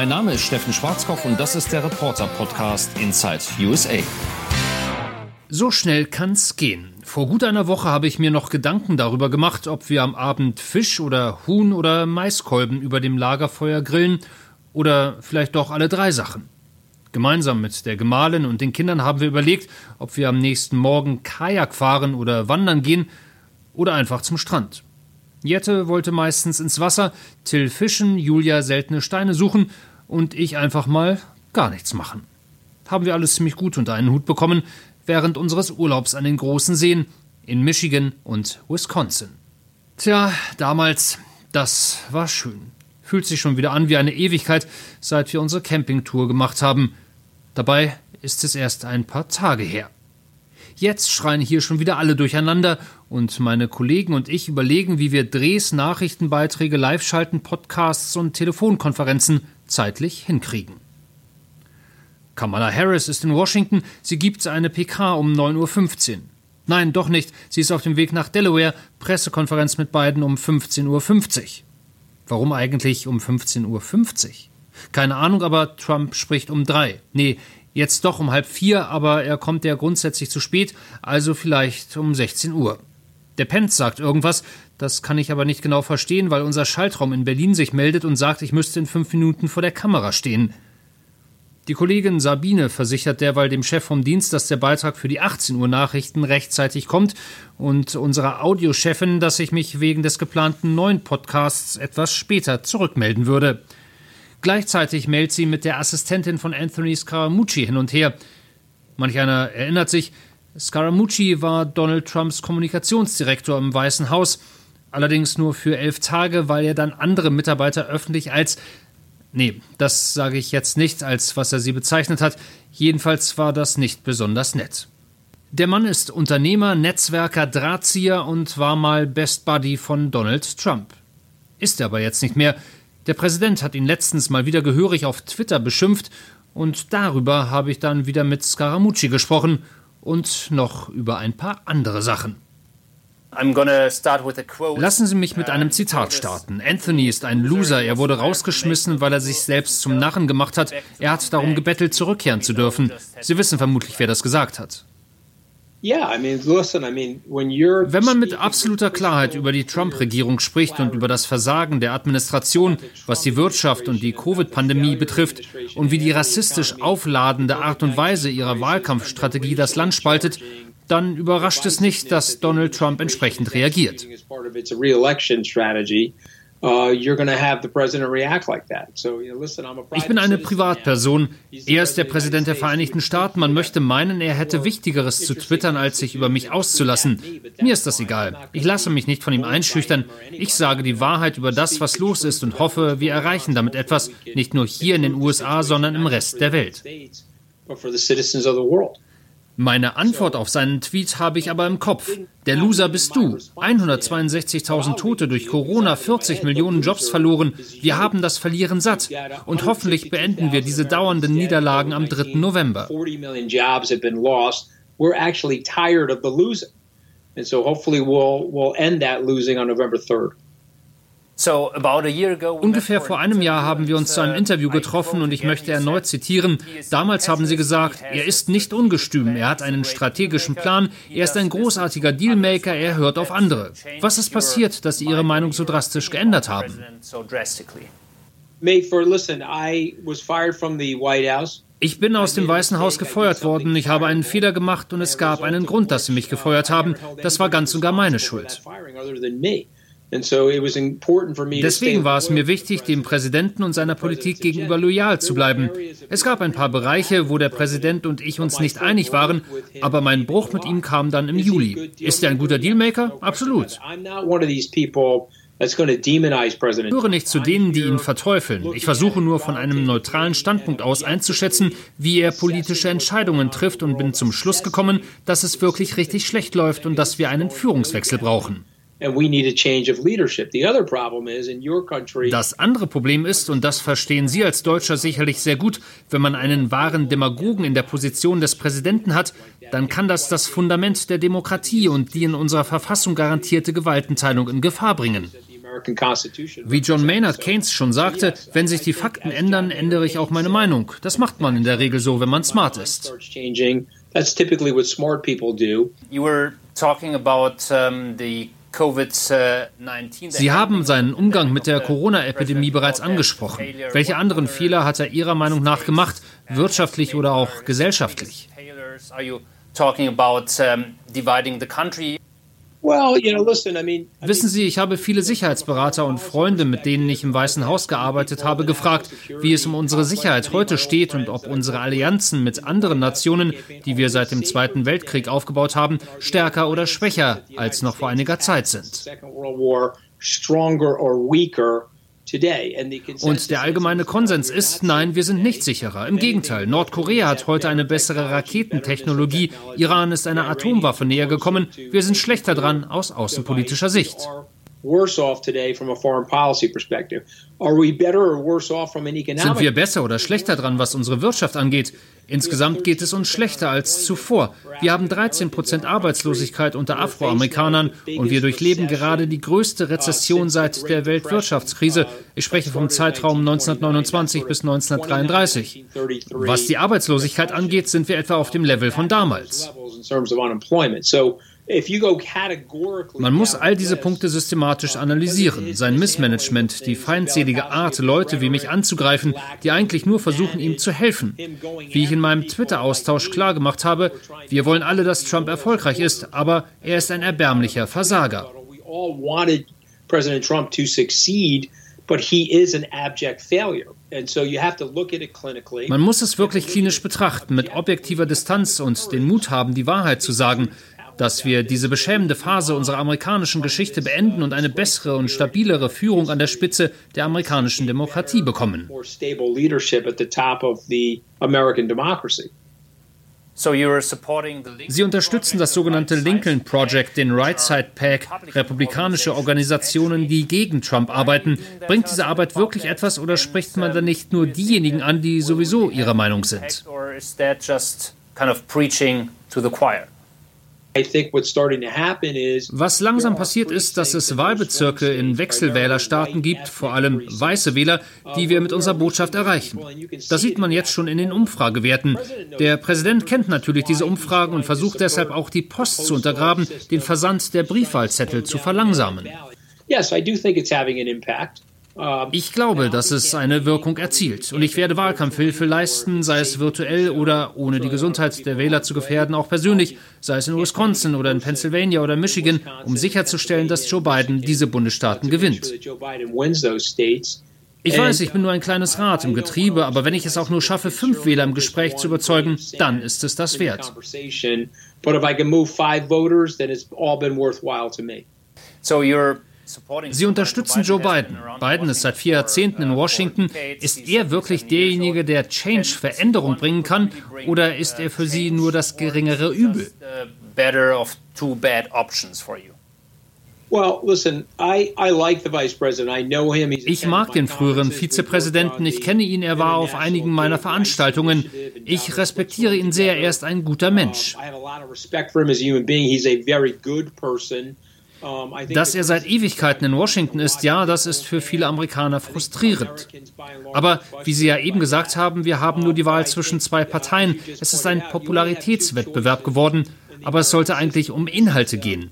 Mein Name ist Steffen Schwarzkopf und das ist der Reporter-Podcast Inside USA. So schnell kann's gehen. Vor gut einer Woche habe ich mir noch Gedanken darüber gemacht, ob wir am Abend Fisch oder Huhn oder Maiskolben über dem Lagerfeuer grillen oder vielleicht doch alle drei Sachen. Gemeinsam mit der Gemahlin und den Kindern haben wir überlegt, ob wir am nächsten Morgen Kajak fahren oder wandern gehen oder einfach zum Strand. Jette wollte meistens ins Wasser, Till fischen, Julia seltene Steine suchen und ich einfach mal gar nichts machen. Haben wir alles ziemlich gut unter einen Hut bekommen, während unseres Urlaubs an den großen Seen in Michigan und Wisconsin. Tja, damals, das war schön. Fühlt sich schon wieder an wie eine Ewigkeit, seit wir unsere Campingtour gemacht haben. Dabei ist es erst ein paar Tage her. Jetzt schreien hier schon wieder alle durcheinander und meine Kollegen und ich überlegen, wie wir Drehs, Nachrichtenbeiträge, Live-Schalten, Podcasts und Telefonkonferenzen zeitlich hinkriegen. Kamala Harris ist in Washington, sie gibt eine PK um 9.15 Uhr. Nein, doch nicht, sie ist auf dem Weg nach Delaware, Pressekonferenz mit beiden um 15.50 Uhr. Warum eigentlich um 15.50 Uhr? Keine Ahnung, aber Trump spricht um drei. Nee, jetzt doch um halb vier, aber er kommt ja grundsätzlich zu spät, also vielleicht um 16 Uhr. Der Pence sagt irgendwas, das kann ich aber nicht genau verstehen, weil unser Schaltraum in Berlin sich meldet und sagt, ich müsste in fünf Minuten vor der Kamera stehen. Die Kollegin Sabine versichert derweil dem Chef vom Dienst, dass der Beitrag für die 18 Uhr Nachrichten rechtzeitig kommt und unserer Audiochefin, dass ich mich wegen des geplanten neuen Podcasts etwas später zurückmelden würde. Gleichzeitig meldet sie mit der Assistentin von Anthony Scaramucci hin und her. Manch einer erinnert sich, Scaramucci war Donald Trumps Kommunikationsdirektor im Weißen Haus, allerdings nur für elf Tage, weil er dann andere Mitarbeiter öffentlich als Nee, das sage ich jetzt nicht, als was er sie bezeichnet hat. Jedenfalls war das nicht besonders nett. Der Mann ist Unternehmer, Netzwerker, Drahtzieher und war mal Best Buddy von Donald Trump. Ist er aber jetzt nicht mehr. Der Präsident hat ihn letztens mal wieder gehörig auf Twitter beschimpft und darüber habe ich dann wieder mit Scaramucci gesprochen und noch über ein paar andere Sachen. Lassen Sie mich mit einem Zitat starten. Anthony ist ein Loser. Er wurde rausgeschmissen, weil er sich selbst zum Narren gemacht hat. Er hat darum gebettelt, zurückkehren zu dürfen. Sie wissen vermutlich, wer das gesagt hat. Wenn man mit absoluter Klarheit über die Trump-Regierung spricht und über das Versagen der Administration, was die Wirtschaft und die Covid-Pandemie betrifft und wie die rassistisch aufladende Art und Weise ihrer Wahlkampfstrategie das Land spaltet, dann überrascht es nicht, dass Donald Trump entsprechend reagiert. Uh, ich bin eine Privatperson. Er ist der Präsident der Vereinigten Staaten. Man möchte meinen, er hätte Wichtigeres zu twittern, als sich über mich auszulassen. Mir ist das egal. Ich lasse mich nicht von ihm einschüchtern. Ich sage die Wahrheit über das, was los ist und hoffe, wir erreichen damit etwas, nicht nur hier in den USA, sondern im Rest der Welt. Meine Antwort auf seinen Tweet habe ich aber im Kopf. Der Loser bist du. 162.000 Tote durch Corona, 40 Millionen Jobs verloren. Wir haben das Verlieren satt. Und hoffentlich beenden wir diese dauernden Niederlagen am 3. November. And so hopefully we'll, we'll end that losing on November 3rd. Ungefähr vor einem Jahr haben wir uns zu einem uh, Interview getroffen und ich möchte erneut zitieren. Damals haben Sie gesagt, er ist nicht ungestüm, er hat einen strategischen Plan, er ist ein großartiger Dealmaker, er hört auf andere. Was ist passiert, dass Sie Ihre Meinung so drastisch geändert haben? Ich bin aus dem Weißen Haus gefeuert worden, ich habe einen Fehler gemacht und es gab einen Grund, dass Sie mich gefeuert haben. Das war ganz und gar meine Schuld. Deswegen war es mir wichtig, dem Präsidenten und seiner Politik gegenüber loyal zu bleiben. Es gab ein paar Bereiche, wo der Präsident und ich uns nicht einig waren, aber mein Bruch mit ihm kam dann im Juli. Ist er ein guter Dealmaker? Absolut. Ich höre nicht zu denen, die ihn verteufeln. Ich versuche nur von einem neutralen Standpunkt aus einzuschätzen, wie er politische Entscheidungen trifft und bin zum Schluss gekommen, dass es wirklich richtig schlecht läuft und dass wir einen Führungswechsel brauchen. Das andere Problem ist, und das verstehen Sie als Deutscher sicherlich sehr gut, wenn man einen wahren Demagogen in der Position des Präsidenten hat, dann kann das das Fundament der Demokratie und die in unserer Verfassung garantierte Gewaltenteilung in Gefahr bringen. Wie John Maynard Keynes schon sagte, wenn sich die Fakten ändern, ändere ich auch meine Meinung. Das macht man in der Regel so, wenn man smart ist. That's typically what smart people do. You were talking about um, the Sie haben seinen Umgang mit der Corona-Epidemie bereits angesprochen. Welche anderen Fehler hat er Ihrer Meinung nach gemacht, wirtschaftlich oder auch gesellschaftlich? Wissen Sie, ich habe viele Sicherheitsberater und Freunde, mit denen ich im Weißen Haus gearbeitet habe, gefragt, wie es um unsere Sicherheit heute steht und ob unsere Allianzen mit anderen Nationen, die wir seit dem Zweiten Weltkrieg aufgebaut haben, stärker oder schwächer als noch vor einiger Zeit sind. Und der allgemeine Konsens ist, nein, wir sind nicht sicherer. Im Gegenteil, Nordkorea hat heute eine bessere Raketentechnologie, Iran ist einer Atomwaffe näher gekommen, wir sind schlechter dran aus außenpolitischer Sicht worse off today from a foreign policy perspective? Are we better or worse off from an economic Sind wir besser oder schlechter dran, was unsere Wirtschaft angeht? Insgesamt geht es uns schlechter als zuvor. Wir haben 13 Prozent Arbeitslosigkeit unter Afroamerikanern und wir durchleben gerade die größte Rezession seit der Weltwirtschaftskrise. Ich spreche vom Zeitraum 1929 bis 1933. Was die Arbeitslosigkeit angeht, sind wir etwa auf dem Level von damals. Man muss all diese Punkte systematisch analysieren. Sein Missmanagement, die feindselige Art, Leute wie mich anzugreifen, die eigentlich nur versuchen, ihm zu helfen. Wie ich in meinem Twitter-Austausch klargemacht habe, wir wollen alle, dass Trump erfolgreich ist, aber er ist ein erbärmlicher Versager. President Trump to succeed, but he is an abject failure. Man muss es wirklich klinisch betrachten, mit objektiver Distanz und den Mut haben, die Wahrheit zu sagen dass wir diese beschämende Phase unserer amerikanischen Geschichte beenden und eine bessere und stabilere Führung an der Spitze der amerikanischen Demokratie bekommen. Sie unterstützen das sogenannte Lincoln Project, den Right Side PAC, republikanische Organisationen, die gegen Trump arbeiten. Bringt diese Arbeit wirklich etwas oder spricht man da nicht nur diejenigen an, die sowieso ihrer Meinung sind? Was langsam passiert ist, dass es Wahlbezirke in Wechselwählerstaaten gibt, vor allem weiße Wähler, die wir mit unserer Botschaft erreichen. Das sieht man jetzt schon in den Umfragewerten. Der Präsident kennt natürlich diese Umfragen und versucht deshalb auch die Post zu untergraben, den Versand der Briefwahlzettel zu verlangsamen. Yes, I do think it's having an impact. Ich glaube, dass es eine Wirkung erzielt. Und ich werde Wahlkampfhilfe leisten, sei es virtuell oder ohne die Gesundheit der Wähler zu gefährden, auch persönlich, sei es in Wisconsin oder in Pennsylvania oder Michigan, um sicherzustellen, dass Joe Biden diese Bundesstaaten gewinnt. Ich weiß, ich bin nur ein kleines Rad im Getriebe, aber wenn ich es auch nur schaffe, fünf Wähler im Gespräch zu überzeugen, dann ist es das wert. So you're Sie unterstützen Joe Biden. Biden ist seit vier Jahrzehnten in Washington. Ist er wirklich derjenige, der Change, Veränderung bringen kann? Oder ist er für Sie nur das geringere Übel? Ich mag den früheren Vizepräsidenten, ich kenne ihn, er war auf einigen meiner Veranstaltungen. Ich respektiere ihn sehr, er ist ein guter Mensch. Dass er seit Ewigkeiten in Washington ist, ja, das ist für viele Amerikaner frustrierend. Aber wie Sie ja eben gesagt haben, wir haben nur die Wahl zwischen zwei Parteien. Es ist ein Popularitätswettbewerb geworden, aber es sollte eigentlich um Inhalte gehen.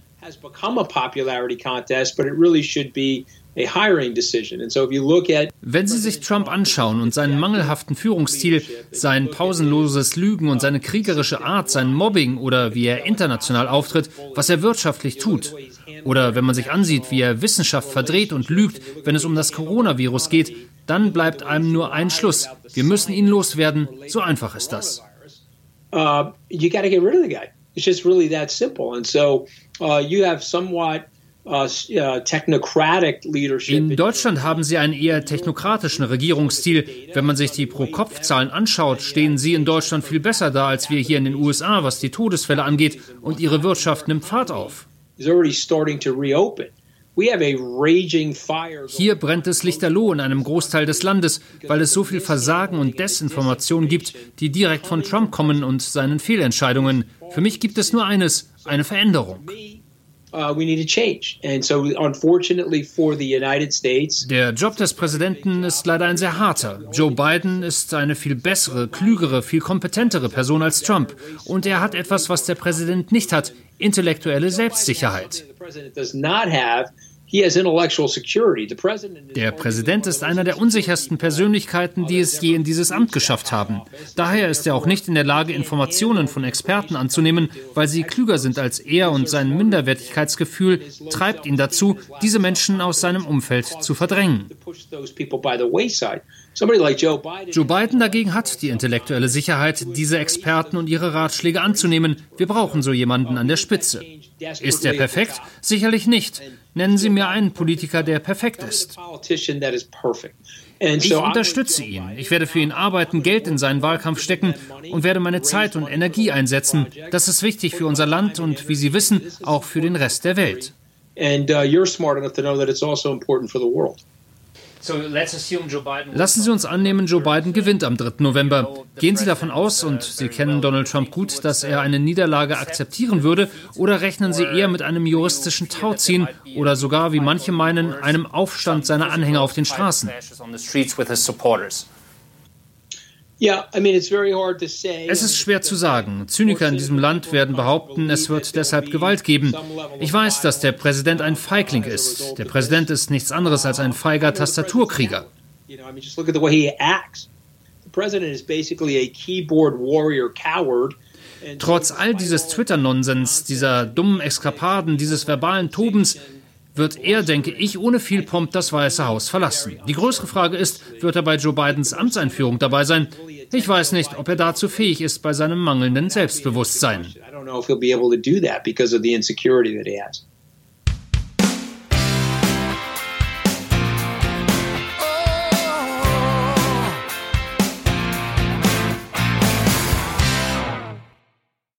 Wenn Sie sich Trump anschauen und seinen mangelhaften Führungsstil, sein pausenloses Lügen und seine kriegerische Art, sein Mobbing oder wie er international auftritt, was er wirtschaftlich tut, oder wenn man sich ansieht, wie er Wissenschaft verdreht und lügt, wenn es um das Coronavirus geht, dann bleibt einem nur ein Schluss. Wir müssen ihn loswerden. So einfach ist das. Uh, you got to get rid of the guy. It's just really that simple. And so uh, you have somewhat uh, in Deutschland haben sie einen eher technokratischen Regierungsstil. Wenn man sich die Pro-Kopf-Zahlen anschaut, stehen sie in Deutschland viel besser da als wir hier in den USA, was die Todesfälle angeht, und ihre Wirtschaft nimmt Fahrt auf. Hier brennt es lichterloh in einem Großteil des Landes, weil es so viel Versagen und Desinformation gibt, die direkt von Trump kommen und seinen Fehlentscheidungen. Für mich gibt es nur eines, eine Veränderung. Uh. Der Job des Präsidenten ist leider ein sehr harter. Joe Biden ist eine viel bessere, klügere, viel kompetentere Person als Trump. Und er hat etwas, was der Präsident nicht hat: intellektuelle Selbstsicherheit. Der Präsident ist einer der unsichersten Persönlichkeiten, die es je in dieses Amt geschafft haben. Daher ist er auch nicht in der Lage, Informationen von Experten anzunehmen, weil sie klüger sind als er und sein Minderwertigkeitsgefühl treibt ihn dazu, diese Menschen aus seinem Umfeld zu verdrängen. Joe Biden dagegen hat die intellektuelle Sicherheit, diese Experten und ihre Ratschläge anzunehmen. Wir brauchen so jemanden an der Spitze. Ist er perfekt? Sicherlich nicht. Nennen Sie mir einen Politiker, der perfekt ist. Ich unterstütze ihn. Ich werde für ihn arbeiten, Geld in seinen Wahlkampf stecken und werde meine Zeit und Energie einsetzen. Das ist wichtig für unser Land und, wie Sie wissen, auch für den Rest der Welt. And uh, you're smart enough to know that it's also important for the world. Lassen Sie uns annehmen, Joe Biden gewinnt am 3. November. Gehen Sie davon aus, und Sie kennen Donald Trump gut, dass er eine Niederlage akzeptieren würde, oder rechnen Sie eher mit einem juristischen Tauziehen oder sogar, wie manche meinen, einem Aufstand seiner Anhänger auf den Straßen? Es ist schwer zu sagen. Zyniker in diesem Land werden behaupten, es wird deshalb Gewalt geben. Ich weiß, dass der Präsident ein Feigling ist. Der Präsident ist nichts anderes als ein feiger Tastaturkrieger. Trotz all dieses Twitter-Nonsens, dieser dummen Eskapaden, dieses verbalen Tobens, wird er, denke ich, ohne viel Pomp das Weiße Haus verlassen. Die größere Frage ist, wird er bei Joe Bidens Amtseinführung dabei sein? Ich weiß nicht, ob er dazu fähig ist bei seinem mangelnden Selbstbewusstsein.